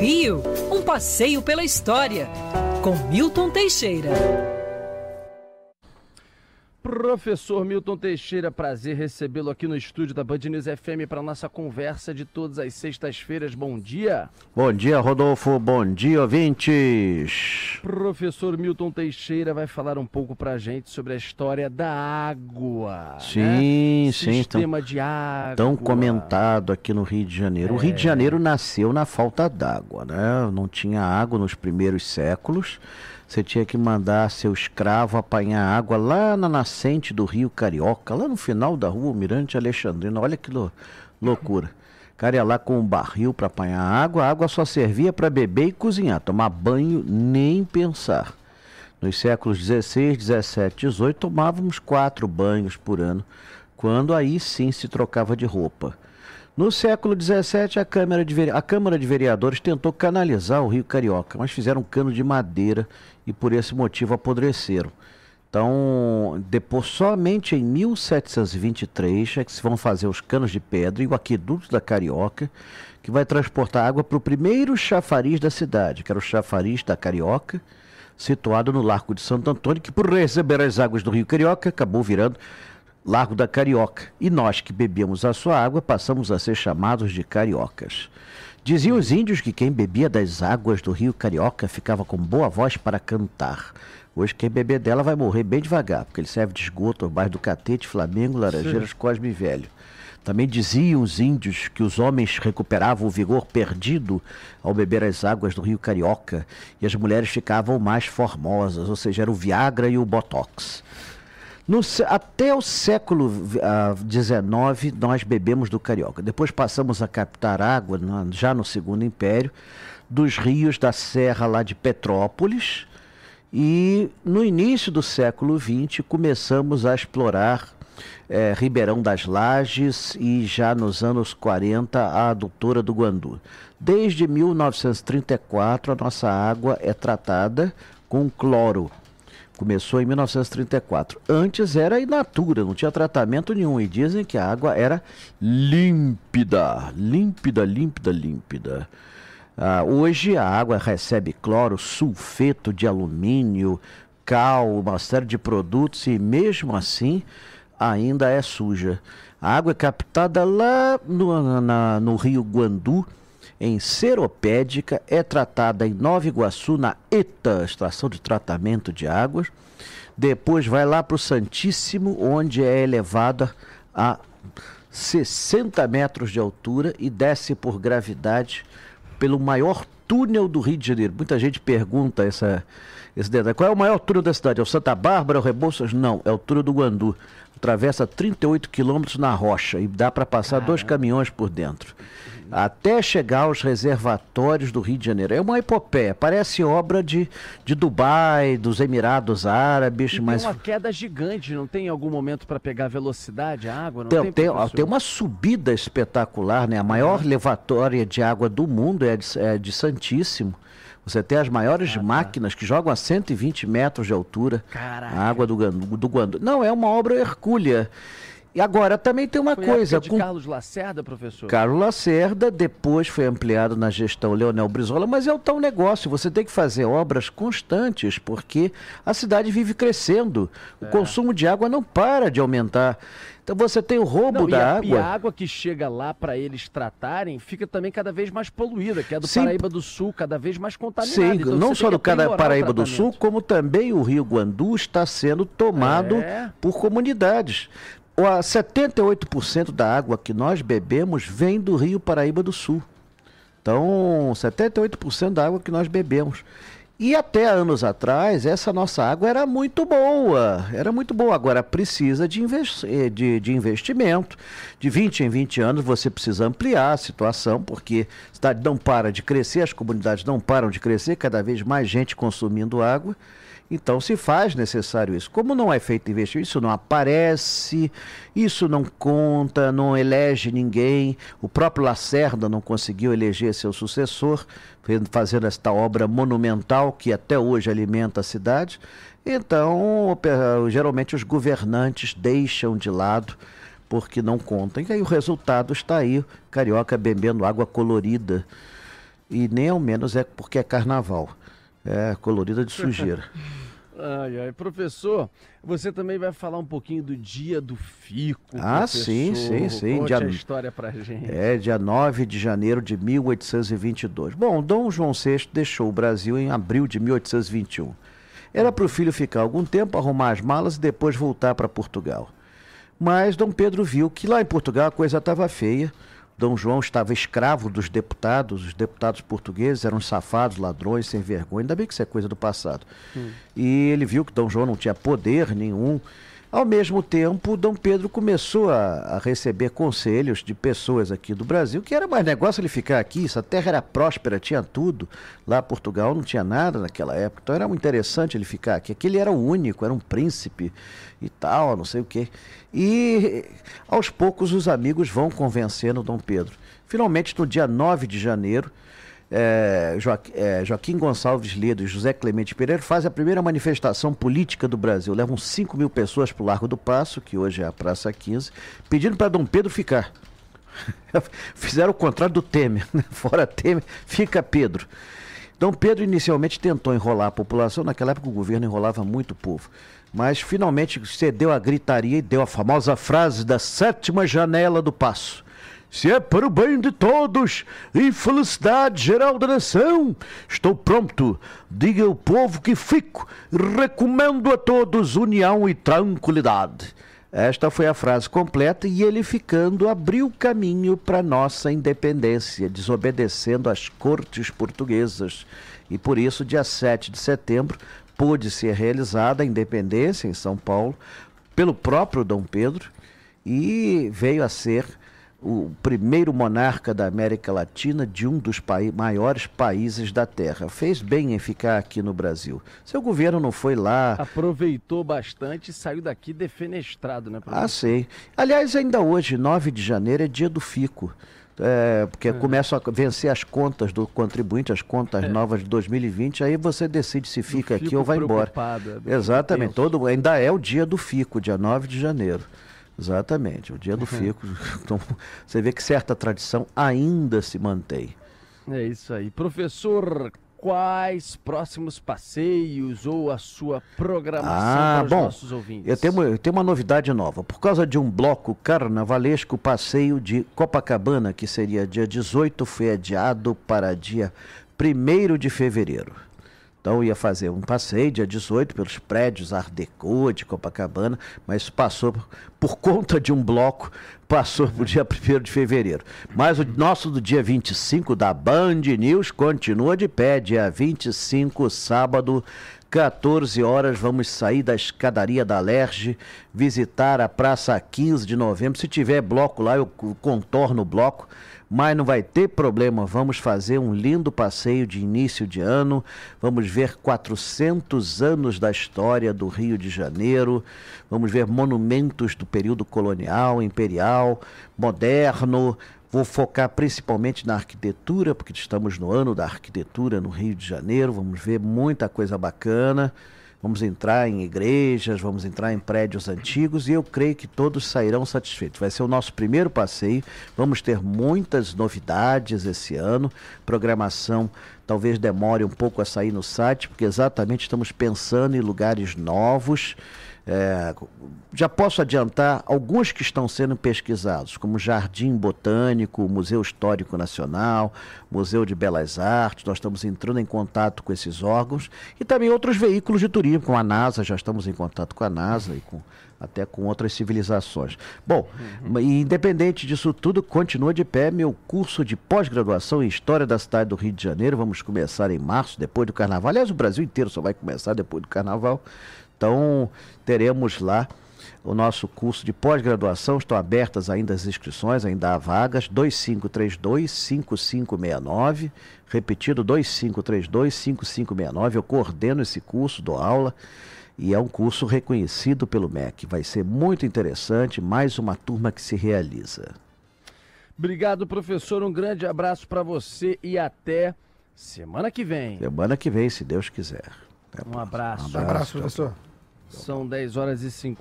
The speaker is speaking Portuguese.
Rio, um passeio pela história, com Milton Teixeira. Professor Milton Teixeira, prazer recebê-lo aqui no estúdio da Band News FM para nossa conversa de todas as sextas-feiras. Bom dia. Bom dia, Rodolfo. Bom dia, ouvintes. Professor Milton Teixeira vai falar um pouco para a gente sobre a história da água. Sim, né? sim. Sistema tão, de água. Tão comentado aqui no Rio de Janeiro. É. O Rio de é. Janeiro nasceu na falta d'água, né? Não tinha água nos primeiros séculos. Você tinha que mandar seu escravo apanhar água lá na nascente do Rio Carioca, lá no final da rua Mirante Alexandrina. Olha que loucura. Cara ia lá com um barril para apanhar água, a água só servia para beber e cozinhar, tomar banho, nem pensar. Nos séculos 16, 17, 18, tomávamos quatro banhos por ano, quando aí sim se trocava de roupa. No século XVII, a Câmara, de, a Câmara de Vereadores tentou canalizar o Rio Carioca, mas fizeram um cano de madeira e por esse motivo apodreceram. Então, depois, somente em 1723 é que se vão fazer os canos de pedra e o aqueduto da Carioca, que vai transportar água para o primeiro chafariz da cidade, que era o chafariz da Carioca, situado no Largo de Santo Antônio, que por receber as águas do Rio Carioca acabou virando Largo da Carioca, e nós que bebíamos a sua água passamos a ser chamados de cariocas. Diziam os índios que quem bebia das águas do rio Carioca ficava com boa voz para cantar. Hoje quem beber dela vai morrer bem devagar, porque ele serve de esgoto ao bairro do Catete, Flamengo, Laranjeiras, Sim. Cosme e Velho. Também diziam os índios que os homens recuperavam o vigor perdido ao beber as águas do rio Carioca e as mulheres ficavam mais formosas, ou seja, era o Viagra e o Botox. No, até o século XIX, uh, nós bebemos do carioca. Depois passamos a captar água, já no Segundo Império, dos rios da Serra lá de Petrópolis. E no início do século XX começamos a explorar é, Ribeirão das Lages e já nos anos 40 a adutora do Guandu. Desde 1934 a nossa água é tratada com cloro Começou em 1934. Antes era in natura, não tinha tratamento nenhum. E dizem que a água era límpida. Límpida, límpida, límpida. Ah, hoje a água recebe cloro, sulfeto de alumínio, cal, uma série de produtos e mesmo assim ainda é suja. A água é captada lá no, na, no rio Guandu em Seropédica, é tratada em Nova Iguaçu, na ETA, Estação de Tratamento de Águas. Depois vai lá para o Santíssimo, onde é elevada a 60 metros de altura e desce por gravidade pelo maior túnel do Rio de Janeiro. Muita gente pergunta essa, esse detalhe. Qual é o maior túnel da cidade? É o Santa Bárbara, o Rebouças? Não, é o túnel do Guandu. Atravessa 38 quilômetros na rocha e dá para passar Caramba. dois caminhões por dentro até chegar aos reservatórios do Rio de Janeiro. É uma epopeia, parece obra de, de Dubai, dos Emirados Árabes. E mas... tem uma queda gigante, não tem algum momento para pegar velocidade, a água? Não tem, tem, tem, tem, uma subida espetacular, né? A maior levatória de água do mundo é de, é de Santíssimo. Você tem as maiores ah, tá. máquinas que jogam a 120 metros de altura. Caraca. A água do, do Guandu. Não, é uma obra hercúlea. E agora também tem uma foi coisa. com Carlos Lacerda, professor? Carlos Lacerda, depois foi ampliado na gestão Leonel Brizola, mas é o tal negócio. Você tem que fazer obras constantes, porque a cidade vive crescendo. O é. consumo de água não para de aumentar. Então você tem o roubo não, da e a, água. E a água que chega lá para eles tratarem fica também cada vez mais poluída, que é do Sim. Paraíba do Sul, cada vez mais contaminada. Sim, então, não só do Paraíba do Sul, como também o Rio Guandu está sendo tomado é. por comunidades. 78% da água que nós bebemos vem do Rio Paraíba do Sul. Então, 78% da água que nós bebemos. E até anos atrás, essa nossa água era muito boa. Era muito boa. Agora precisa de, eh, de, de, investimento. De 20 em 20 anos você precisa ampliar a situação, porque a cidade não para de crescer, as comunidades não param de crescer, cada vez mais gente consumindo água. Então se faz necessário isso. Como não é feito investimento, isso não aparece, isso não conta, não elege ninguém. O próprio Lacerda não conseguiu eleger seu sucessor, fazendo esta obra monumental que até hoje alimenta a cidade. Então, geralmente os governantes deixam de lado porque não contam. E aí o resultado está aí, carioca bebendo água colorida E nem ao menos é porque é carnaval. É colorida de sujeira. Ai, ai. Professor, você também vai falar um pouquinho do dia do Fico. Ah, professor. sim, sim, sim. Conte Dia- a história pra gente. É, dia 9 de janeiro de 1822. Bom, Dom João VI deixou o Brasil em abril de 1821. Era para o filho ficar algum tempo, arrumar as malas e depois voltar para Portugal. Mas Dom Pedro viu que lá em Portugal a coisa estava feia. Dom João estava escravo dos deputados, os deputados portugueses eram safados, ladrões, sem vergonha. Ainda bem que isso é coisa do passado. E ele viu que Dom João não tinha poder nenhum. Ao mesmo tempo, Dom Pedro começou a, a receber conselhos de pessoas aqui do Brasil que era mais negócio ele ficar aqui. Essa terra era próspera, tinha tudo. Lá Portugal não tinha nada naquela época, então era muito interessante ele ficar aqui. Aqui ele era o único, era um príncipe e tal, não sei o quê. E aos poucos os amigos vão convencendo Dom Pedro. Finalmente, no dia 9 de janeiro, é, Joaqu- é, Joaquim Gonçalves Ledo e José Clemente Pereira fazem a primeira manifestação política do Brasil. Levam 5 mil pessoas para o Largo do Passo, que hoje é a Praça 15, pedindo para Dom Pedro ficar. Fizeram o contrário do Temer. né? Fora Temer, fica Pedro. Dom Pedro inicialmente tentou enrolar a população, naquela época o governo enrolava muito o povo. Mas finalmente cedeu à gritaria e deu a famosa frase da sétima janela do passo. Se é para o bem de todos e felicidade geral da nação, estou pronto. Diga ao povo que fico. Recomendo a todos união e tranquilidade. Esta foi a frase completa e ele ficando abriu caminho para nossa independência, desobedecendo às cortes portuguesas. E por isso, dia 7 de setembro, pôde ser realizada a independência em São Paulo pelo próprio Dom Pedro e veio a ser o primeiro monarca da América Latina de um dos pai- maiores países da Terra. Fez bem em ficar aqui no Brasil. Seu governo não foi lá. Aproveitou bastante e saiu daqui defenestrado, né, professor? Ah, sei. Aliás, ainda hoje, 9 de janeiro, é dia do FICO. É, porque começam a vencer as contas do contribuinte, as contas novas de 2020, aí você decide se fica aqui ou vai embora. é, Exatamente. Todo, ainda é o dia do FICO, dia 9 de janeiro. Exatamente, o dia do FICO. Então, você vê que certa tradição ainda se mantém. É isso aí. Professor, quais próximos passeios ou a sua programação Ah, para os bom, nossos ouvintes? Eu tenho, eu tenho uma novidade nova. Por causa de um bloco carnavalesco, o passeio de Copacabana, que seria dia 18, foi adiado para dia 1 de fevereiro. Então ia fazer um passeio dia 18 pelos prédios Art Deco de Copacabana, mas passou por, conta de um bloco, passou para o dia 1 de fevereiro. Mas o nosso do dia 25 da Band News continua de pé, dia 25, sábado, 14 horas, vamos sair da escadaria da Lerge, visitar a Praça 15 de novembro. Se tiver bloco lá, eu contorno o bloco mas não vai ter problema. Vamos fazer um lindo passeio de início de ano. Vamos ver 400 anos da história do Rio de Janeiro. Vamos ver monumentos do período colonial, imperial, moderno. Vou focar principalmente na arquitetura, porque estamos no ano da arquitetura no Rio de Janeiro. Vamos ver muita coisa bacana. Vamos entrar em igrejas, vamos entrar em prédios antigos e eu creio que todos sairão satisfeitos. Vai ser o nosso primeiro passeio. Vamos ter muitas novidades esse ano. Programação talvez demore um pouco a sair no site, porque exatamente estamos pensando em lugares novos. É, já posso adiantar alguns que estão sendo pesquisados, como Jardim Botânico, Museu Histórico Nacional, Museu de Belas Artes. Nós estamos entrando em contato com esses órgãos e também outros veículos de turismo, com a NASA, já estamos em contato com a NASA e com, até com outras civilizações. Bom, e independente disso tudo, continua de pé meu curso de pós-graduação em História da cidade do Rio de Janeiro. Vamos começar em março, depois do Carnaval. Aliás, o Brasil inteiro só vai começar depois do Carnaval. Então, teremos lá o nosso curso de pós-graduação. Estão abertas ainda as inscrições, ainda há vagas. 2532-5569. Repetido, 2532-5569. Eu coordeno esse curso, dou aula. E é um curso reconhecido pelo MEC. Vai ser muito interessante. Mais uma turma que se realiza. Obrigado, professor. Um grande abraço para você e até semana que vem. Semana que vem, se Deus quiser. Até a Um abraço. Um Abraço, professor. São 10 horas e 50.